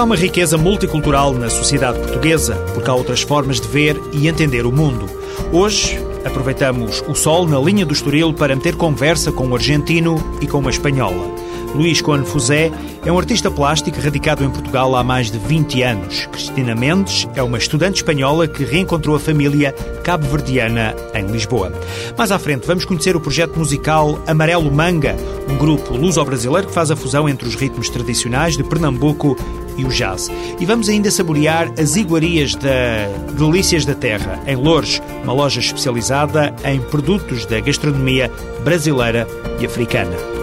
Porque há uma riqueza multicultural na sociedade portuguesa, porque há outras formas de ver e entender o mundo. Hoje, aproveitamos o sol na linha do Estoril para meter conversa com um argentino e com uma espanhola. Luís Fusé é um artista plástico radicado em Portugal há mais de 20 anos. Cristina Mendes é uma estudante espanhola que reencontrou a família cabo-verdiana em Lisboa. Mais à frente vamos conhecer o projeto musical Amarelo Manga, um grupo luso-brasileiro que faz a fusão entre os ritmos tradicionais de Pernambuco e o jazz. E vamos ainda saborear as iguarias da Delícias da Terra, em Lourdes, uma loja especializada em produtos da gastronomia brasileira e africana.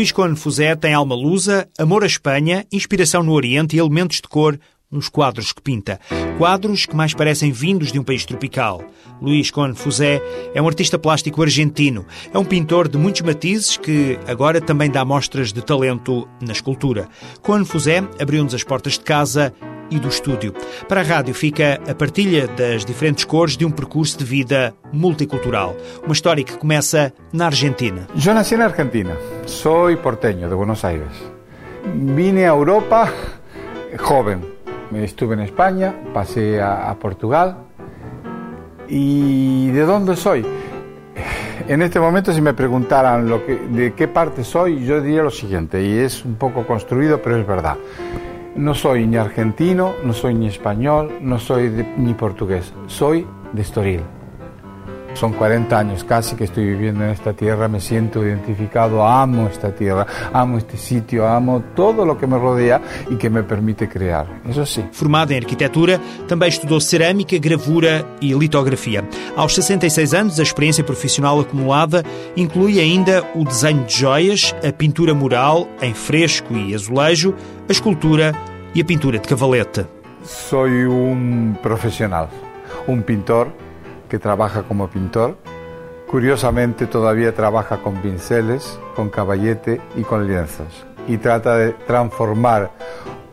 Luís Cone Fusé tem alma lusa, amor à Espanha, inspiração no Oriente e elementos de cor nos quadros que pinta. Quadros que mais parecem vindos de um país tropical. Luís Cone Fusé é um artista plástico argentino. É um pintor de muitos matizes que agora também dá mostras de talento na escultura. Cone Fusé abriu-nos as portas de casa e do estúdio. Para a rádio fica a partilha das diferentes cores de um percurso de vida multicultural. Uma história que começa na Argentina. Eu nasci na Argentina. Sou porteño de Buenos Aires. Vine a Europa joven. Estuve en España, pasé a, a Portugal. ¿Y de dónde soy? En este momento, si me preguntaran lo que, de qué parte soy, yo diría lo siguiente, y es un poco construido, pero es verdad. No soy ni argentino, no soy ni español, no soy de, ni portugués, soy de Estoril. Son 40 años casi que estoy viviendo en esta tierra, me siento identificado, amo esta tierra, amo este sitio, amo todo lo que me rodea e que me permite criar. Isso sim. Formado em arquitetura, também estudou cerâmica, gravura e litografia. Aos 66 anos, a experiência profissional acumulada inclui ainda o desenho de joias, a pintura mural em fresco e azulejo, a escultura e a pintura de cavalete. Sou um profissional, um pintor que trabaja como pintor. Curiosamente todavía trabaja con pinceles, con caballete y con lienzos. Y trata de transformar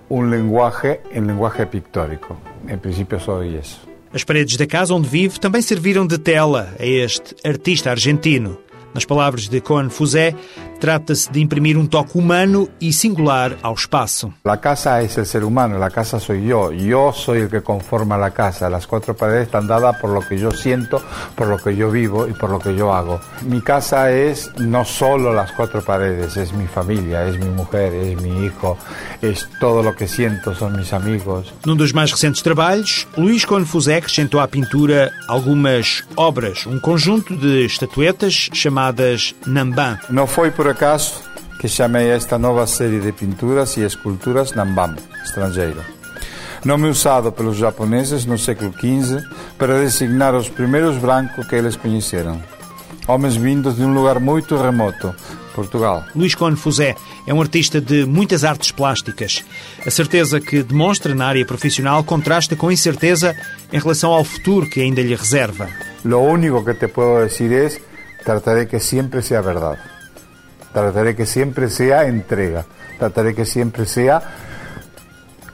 un lenguaje en lenguaje pictórico. En principio soy eso. As paredes da casa onde vive também serviram de tela a este artista argentino. Nas palavras de Cohen Fusé, trata-se de imprimir um toque humano e singular ao espaço. A casa é o ser humano, a casa sou eu. Eu sou o que conforma a casa. As quatro paredes estão dadas por lo que eu sinto, por lo que eu vivo e por lo que eu hago. Mi casa é não só as quatro paredes, é minha família, é minha mulher, é meu hijo, é todo o que sinto, são meus amigos. Num dos mais recentes trabalhos, Luís Cohen Fusé acrescentou à pintura algumas obras, um conjunto de estatuetas chamadas Namban. Não foi por acaso que chamei esta nova série de pinturas e esculturas Nambam, estrangeiro. Nome usado pelos japoneses no século XV para designar os primeiros brancos que eles conheceram. Homens vindos de um lugar muito remoto, Portugal. Luís Cone Fusé é um artista de muitas artes plásticas. A certeza que demonstra na área profissional contrasta com a incerteza em relação ao futuro que ainda lhe reserva. Lo único que te puedo decir es trataré que siempre sea verdad. Trataré que siempre sea entrega. Trataré que siempre sea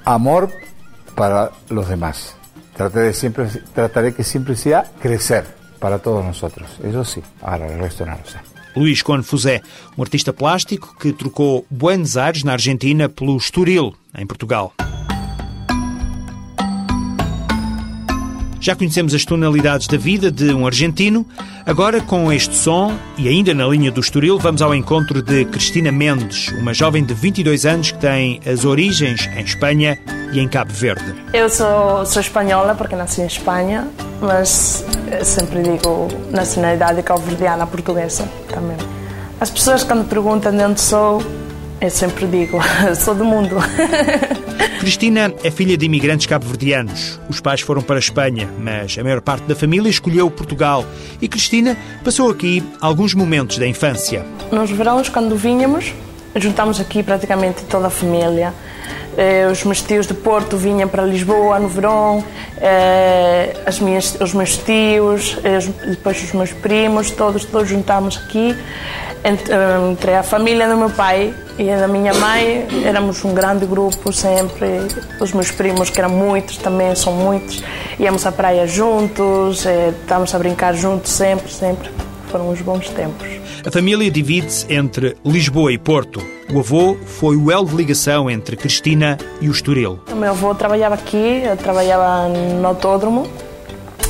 amor para los demás. Trataré, siempre, trataré que siempre sea crecer para todos nosotros. Eso sí, ahora el resto no lo sé. Luís Confusé, um artista plástico que trocou Buenos Aires, na Argentina, pelo Estoril, em Portugal. Já conhecemos as tonalidades da vida de um argentino. Agora, com este som e ainda na linha do Estoril, vamos ao encontro de Cristina Mendes, uma jovem de 22 anos que tem as origens em Espanha e em Cabo Verde. Eu sou, sou espanhola porque nasci em Espanha, mas sempre digo nacionalidade cabo-verdiana portuguesa também. As pessoas quando perguntam de onde sou, Eu sempre digo, sou do mundo. Cristina é filha de imigrantes cabo-verdianos. Os pais foram para a Espanha, mas a maior parte da família escolheu Portugal. E Cristina passou aqui alguns momentos da infância. Nos verões, quando vínhamos, juntámos aqui praticamente toda a família. Eh, os meus tios de Porto vinham para Lisboa no verão, eh, as minhas, os meus tios, eh, depois os meus primos, todos, todos juntámos aqui. Entre a família do meu pai e a da minha mãe, éramos um grande grupo sempre. Os meus primos, que eram muitos, também são muitos, íamos à praia juntos, estávamos a brincar juntos sempre, sempre. Foram uns bons tempos. A família divide-se entre Lisboa e Porto. O avô foi o elo de ligação entre Cristina e o Estoril. O meu avô trabalhava aqui, eu trabalhava no autódromo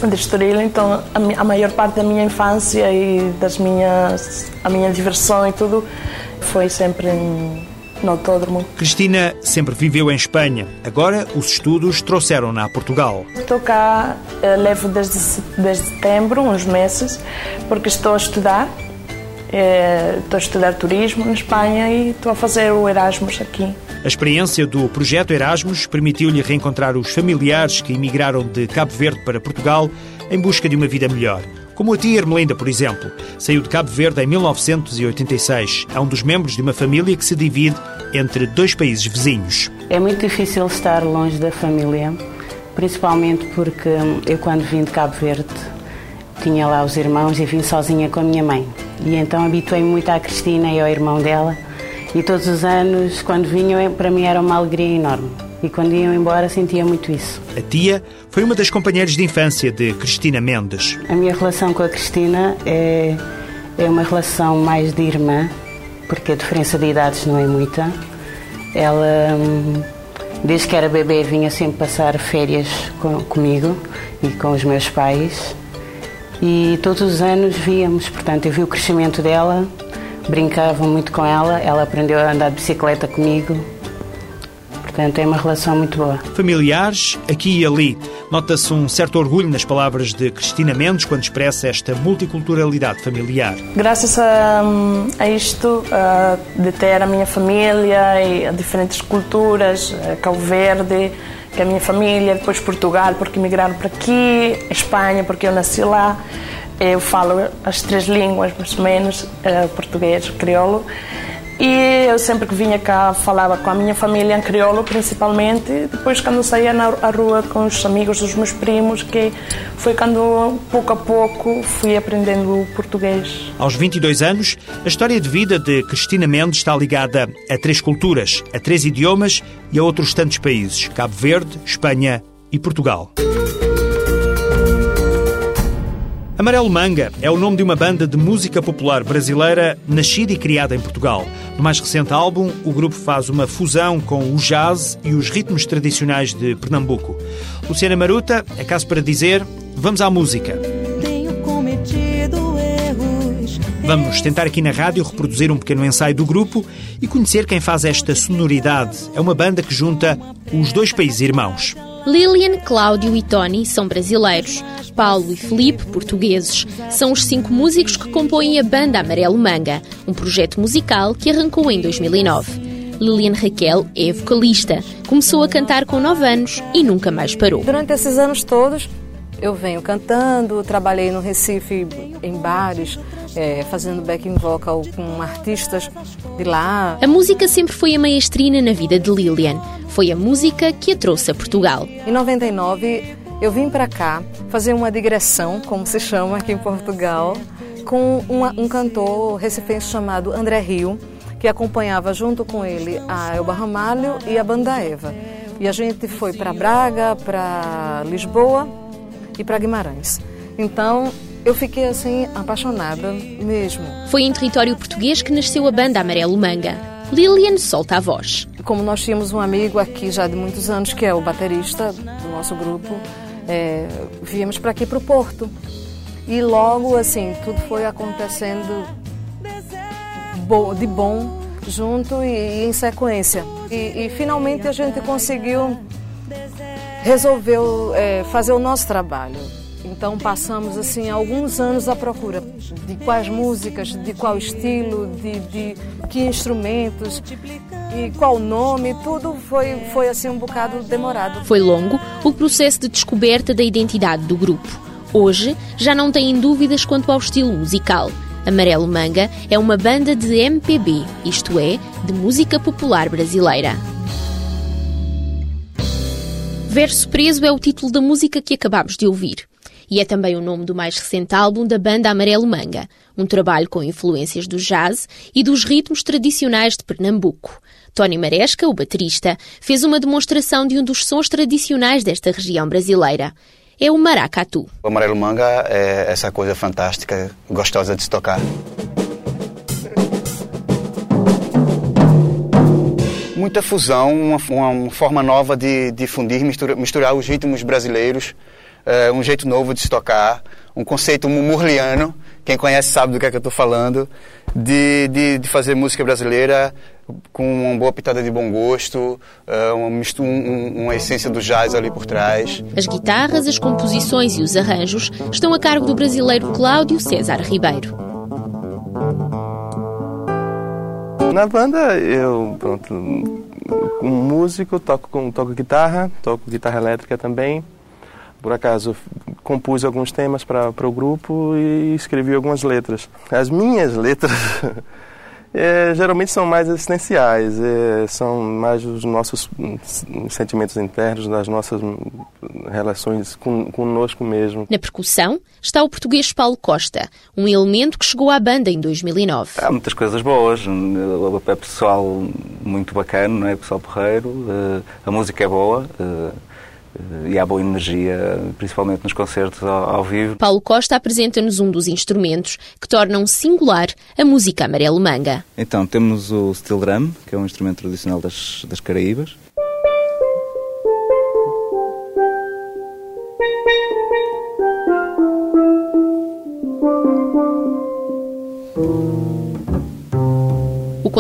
de Estoril, então a, maior parte da minha infância e das minhas, a minha diversão e tudo foi sempre no autódromo. Cristina sempre viveu em Espanha. Agora os estudos trouxeram-na a Portugal. Estou cá, eh, levo desde, desde setembro, uns meses, porque estou a estudar é, estou a estudar turismo na Espanha e estou a fazer o Erasmus aqui. A experiência do projeto Erasmus permitiu-lhe reencontrar os familiares que emigraram de Cabo Verde para Portugal em busca de uma vida melhor. Como a tia Ermelinda, por exemplo, saiu de Cabo Verde em 1986. É um dos membros de uma família que se divide entre dois países vizinhos. É muito difícil estar longe da família, principalmente porque eu, quando vim de Cabo Verde, tinha lá os irmãos e vim sozinha com a minha mãe. E então habituei-me muito à Cristina e ao irmão dela. E todos os anos, quando vinham, para mim era uma alegria enorme. E quando iam embora, sentia muito isso. A tia foi uma das companheiras de infância de Cristina Mendes. A minha relação com a Cristina é, é uma relação mais de irmã, porque a diferença de idades não é muita. Ela, hum, desde que era bebê, vinha sempre passar férias com, comigo e com os meus pais e todos os anos víamos, portanto, eu vi o crescimento dela, brincava muito com ela, ela aprendeu a andar de bicicleta comigo. Portanto, é uma relação muito boa. Familiares, aqui e ali. Nota-se um certo orgulho nas palavras de Cristina Mendes quando expressa esta multiculturalidade familiar. Graças a, a isto, a, de ter a minha família e a diferentes culturas, Cabo Verde, que a minha família, depois Portugal, porque migraram para aqui, Espanha, porque eu nasci lá. Eu falo as três línguas, mais ou menos, uh, português, crioulo. E eu sempre que vinha cá falava com a minha família em crioulo, principalmente. Depois, quando saía na rua com os amigos dos meus primos, que foi quando, pouco a pouco, fui aprendendo português. Aos 22 anos, a história de vida de Cristina Mendes está ligada a três culturas, a três idiomas e a outros tantos países: Cabo Verde, Espanha e Portugal. Amarelo Manga é o nome de uma banda de música popular brasileira nascida e criada em Portugal. No mais recente álbum, o grupo faz uma fusão com o jazz e os ritmos tradicionais de Pernambuco. Luciana Maruta, é caso para dizer, vamos à música. Vamos tentar aqui na rádio reproduzir um pequeno ensaio do grupo e conhecer quem faz esta sonoridade. É uma banda que junta os dois países irmãos. Lilian, Cláudio e Tony são brasileiros. Paulo e Felipe, portugueses. São os cinco músicos que compõem a banda Amarelo Manga, um projeto musical que arrancou em 2009. Lilian Raquel é vocalista. Começou a cantar com 9 anos e nunca mais parou. Durante esses anos todos, eu venho cantando, trabalhei no Recife em bares, é, fazendo backing vocal com artistas de lá. A música sempre foi a maestrina na vida de Lilian. Foi a música que a trouxe a Portugal. Em 99, eu vim para cá fazer uma digressão, como se chama aqui em Portugal, com uma, um cantor recifense chamado André Rio, que acompanhava junto com ele a Elba Ramalho e a Banda Eva. E a gente foi para Braga, para Lisboa e para Guimarães. Então, eu fiquei assim apaixonada mesmo. Foi em território português que nasceu a banda Amarelo Manga. Lilian solta a voz. Como nós tínhamos um amigo aqui já de muitos anos, que é o baterista do nosso grupo, é, viemos para aqui para o Porto. E logo assim, tudo foi acontecendo de bom junto e, em sequência. E, e finalmente a gente conseguiu resolver é, fazer o nosso trabalho. Então passamos assim alguns anos à procura de quais músicas, de qual estilo, de, de que instrumentos e qual nome, tudo foi, foi assim um bocado demorado. Foi longo o processo de descoberta da identidade do grupo. Hoje já não têm dúvidas quanto ao estilo musical. Amarelo Manga é uma banda de MPB, isto é, de música popular brasileira. Verso Preso é o título da música que acabamos de ouvir. E é também o nome do mais recente álbum da banda Amarelo Manga, um trabalho com influências do jazz e dos ritmos tradicionais de Pernambuco. Tony Maresca, o baterista, fez uma demonstração de um dos sons tradicionais desta região brasileira. É o maracatu. O amarelo manga é essa coisa fantástica, gostosa de se tocar. Muita fusão, uma, uma forma nova de difundir, mistura, misturar os ritmos brasileiros, uh, um jeito novo de se tocar, um conceito murliano, quem conhece sabe do que é que eu estou falando, de, de, de, fazer música brasileira com uma boa pitada de bom gosto, uh, uma, um, uma essência do jazz ali por trás. As guitarras, as composições e os arranjos estão a cargo do brasileiro Cláudio César Ribeiro. Na banda, eu, pronto, um músico, toco, com, toco guitarra, toco guitarra elétrica também. Por acaso, compus alguns temas para o grupo e escrevi algumas letras. As minhas letras é, geralmente são mais existenciais, é, são mais os nossos sentimentos internos, das nossas relações com, conosco mesmo. Na percussão está o português Paulo Costa, um elemento que chegou à banda em 2009. Há muitas coisas boas, é pessoal muito bacana, não é? pessoal porreiro, eh, a música é boa eh, e há boa energia, principalmente nos concertos ao, ao vivo. Paulo Costa apresenta-nos um dos instrumentos que tornam singular a música amarelo manga. Então, temos o steel drum, que é um instrumento tradicional das, das Caraíbas.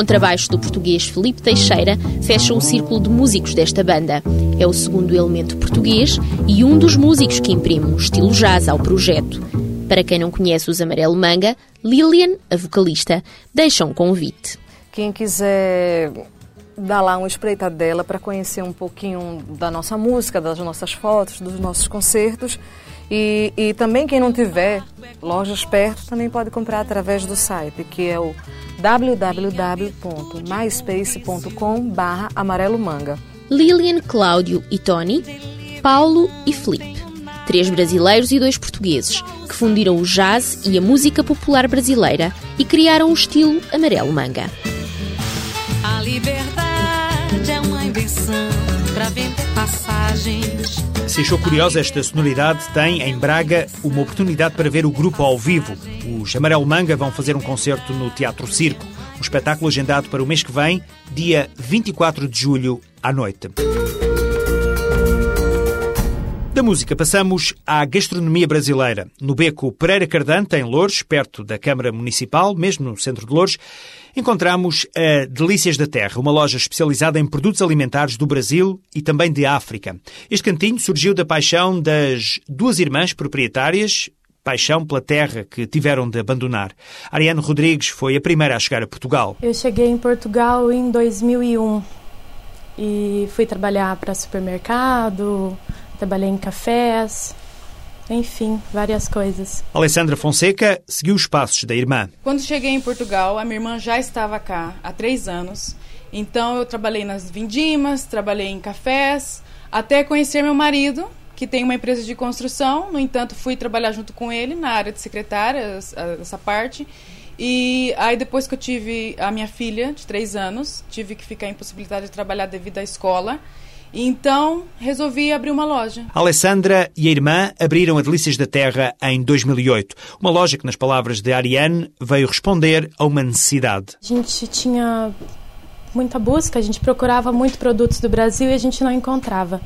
Contrabaixo do português Felipe Teixeira fecha o círculo de músicos desta banda. É o segundo elemento português e um dos músicos que imprime um estilo jazz ao projeto. Para quem não conhece os Amarelo Manga, Lilian, a vocalista, deixa um convite. Quem quiser dar lá uma espreitadela para conhecer um pouquinho da nossa música, das nossas fotos, dos nossos concertos, e, e, também quem não tiver lojas perto também pode comprar através do site, que é o www.myspace.com barra amarelo manga. Lilian, Cláudio e Tony, Paulo e Felipe. Três brasileiros e dois portugueses que fundiram o jazz e a música popular brasileira e criaram o estilo amarelo manga. A liberdade é uma invenção para vender passagens. Se achou curiosa esta sonoridade, tem em Braga uma oportunidade para ver o grupo ao vivo. Os Amarelo Manga vão fazer um concerto no Teatro Circo. Um espetáculo agendado para o mês que vem, dia 24 de julho, à noite. Da música passamos à gastronomia brasileira. No beco Pereira Cardante, em Louros, perto da Câmara Municipal, mesmo no centro de Louros, encontramos a Delícias da Terra, uma loja especializada em produtos alimentares do Brasil e também de África. Este cantinho surgiu da paixão das duas irmãs proprietárias, paixão pela terra que tiveram de abandonar. Ariane Rodrigues foi a primeira a chegar a Portugal. Eu cheguei em Portugal em 2001 e fui trabalhar para supermercado, trabalhei em cafés, enfim, várias coisas. Alessandra Fonseca seguiu os passos da irmã. Quando cheguei em Portugal, a minha irmã já estava cá há três anos. Então eu trabalhei nas vindimas, trabalhei em cafés, até conhecer meu marido, que tem uma empresa de construção. No entanto, fui trabalhar junto com ele na área de secretária, essa parte. E aí depois que eu tive a minha filha de três anos, tive que ficar impossibilitada de trabalhar devido à escola. Então resolvi abrir uma loja. A Alessandra e a irmã abriram a Delícias da Terra em 2008. Uma loja que, nas palavras de Ariane, veio responder a uma necessidade. A gente tinha muita busca, a gente procurava muito produtos do Brasil e a gente não encontrava.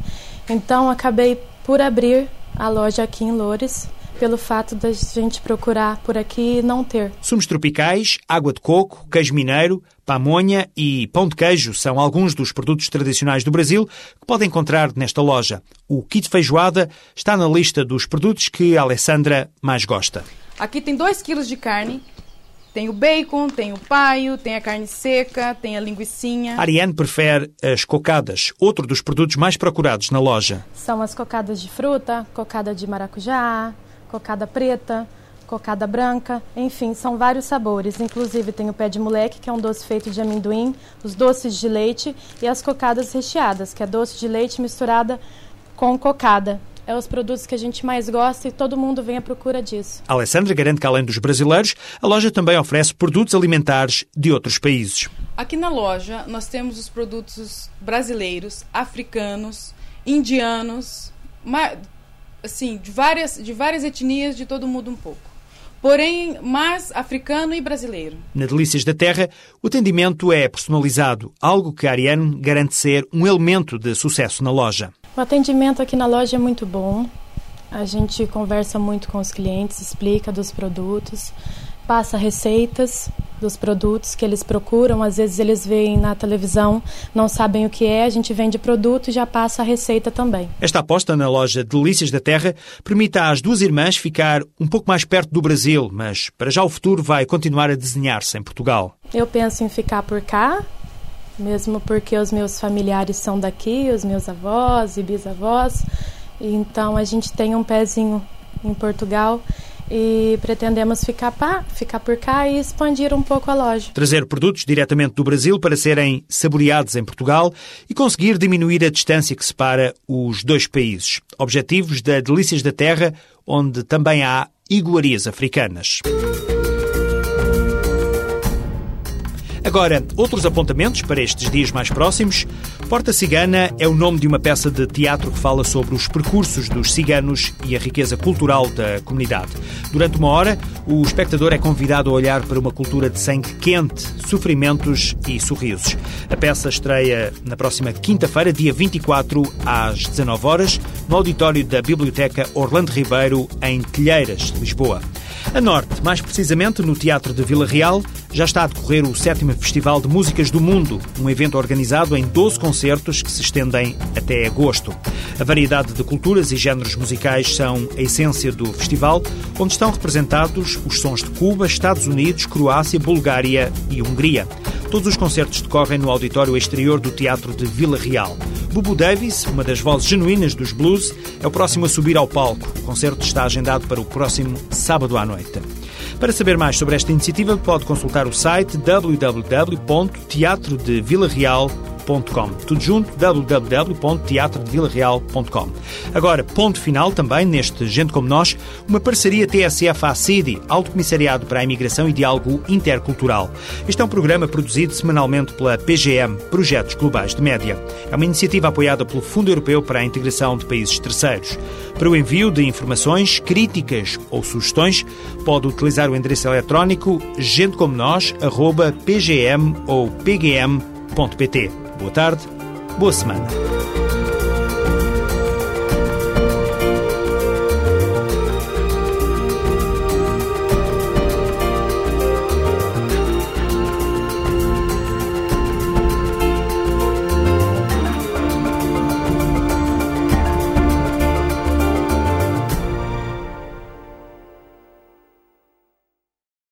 Então acabei por abrir a loja aqui em Loures pelo fato da gente procurar por aqui e não ter. Sumos tropicais, água de coco, queijo mineiro, pamonha e pão de queijo são alguns dos produtos tradicionais do Brasil que pode encontrar nesta loja. O kit feijoada está na lista dos produtos que a Alessandra mais gosta. Aqui tem 2 quilos de carne, tem o bacon, tem o paio, tem a carne seca, tem a linguiçinha. Ariane prefere as cocadas, outro dos produtos mais procurados na loja. São as cocadas de fruta, cocada de maracujá, cocada preta, cocada branca, enfim, são vários sabores. Inclusive tem o pé de moleque, que é um doce feito de amendoim, os doces de leite e as cocadas recheadas, que é doce de leite misturada com cocada é os produtos que a gente mais gosta e todo mundo vem à procura disso. A Alessandra garante que, além dos brasileiros, a loja também oferece produtos alimentares de outros países. Aqui na loja nós temos os produtos brasileiros, africanos, indianos, assim, de várias, de várias etnias, de todo mundo um pouco porém mais africano e brasileiro. Na Delícias da Terra, o atendimento é personalizado, algo que a Ariane garante ser um elemento de sucesso na loja. O atendimento aqui na loja é muito bom. A gente conversa muito com os clientes, explica dos produtos, passa receitas dos produtos que eles procuram. Às vezes eles veem na televisão, não sabem o que é, a gente vende produto e já passa a receita também. Esta aposta na loja Delícias da Terra permite às duas irmãs ficar um pouco mais perto do Brasil, mas para já o futuro vai continuar a desenhar-se em Portugal. Eu penso em ficar por cá, mesmo porque os meus familiares são daqui, os meus avós e bisavós. Então a gente tem um pezinho em Portugal e pretendemos ficar, pá, ficar por cá e expandir um pouco a loja. Trazer produtos diretamente do Brasil para serem saboreados em Portugal e conseguir diminuir a distância que separa os dois países. Objetivos da Delícias da Terra, onde também há iguarias africanas. Agora, outros apontamentos para estes dias mais próximos. Porta Cigana é o nome de uma peça de teatro que fala sobre os percursos dos ciganos e a riqueza cultural da comunidade. Durante uma hora, o espectador é convidado a olhar para uma cultura de sangue quente, sofrimentos e sorrisos. A peça estreia na próxima quinta-feira, dia 24, às 19 horas, no auditório da Biblioteca Orlando Ribeiro, em Telheiras, Lisboa. A norte, mais precisamente no Teatro de Vila Real, já está a decorrer o sétimo Festival de Músicas do Mundo, um evento organizado em 12 concertos que se estendem até agosto. A variedade de culturas e géneros musicais são a essência do festival, onde estão representados os sons de Cuba, Estados Unidos, Croácia, Bulgária e Hungria. Todos os concertos decorrem no auditório exterior do Teatro de Vila Real. Bubu Davis, uma das vozes genuínas dos blues, é o próximo a subir ao palco. O concerto está agendado para o próximo sábado à noite. Para saber mais sobre esta iniciativa, pode consultar o site www.teatrodevilareal.com tudo junto, www.teatrodevilareal.com. Agora, ponto final também neste Gente Como Nós, uma parceria TSF-ACIDI, Alto Comissariado para a Imigração e Diálogo Intercultural. Este é um programa produzido semanalmente pela PGM, Projetos Globais de Média. É uma iniciativa apoiada pelo Fundo Europeu para a Integração de Países Terceiros. Para o envio de informações, críticas ou sugestões, pode utilizar o endereço eletrónico gentecomonós.pgm ou pgm.pt. Boa tarde, boa semana.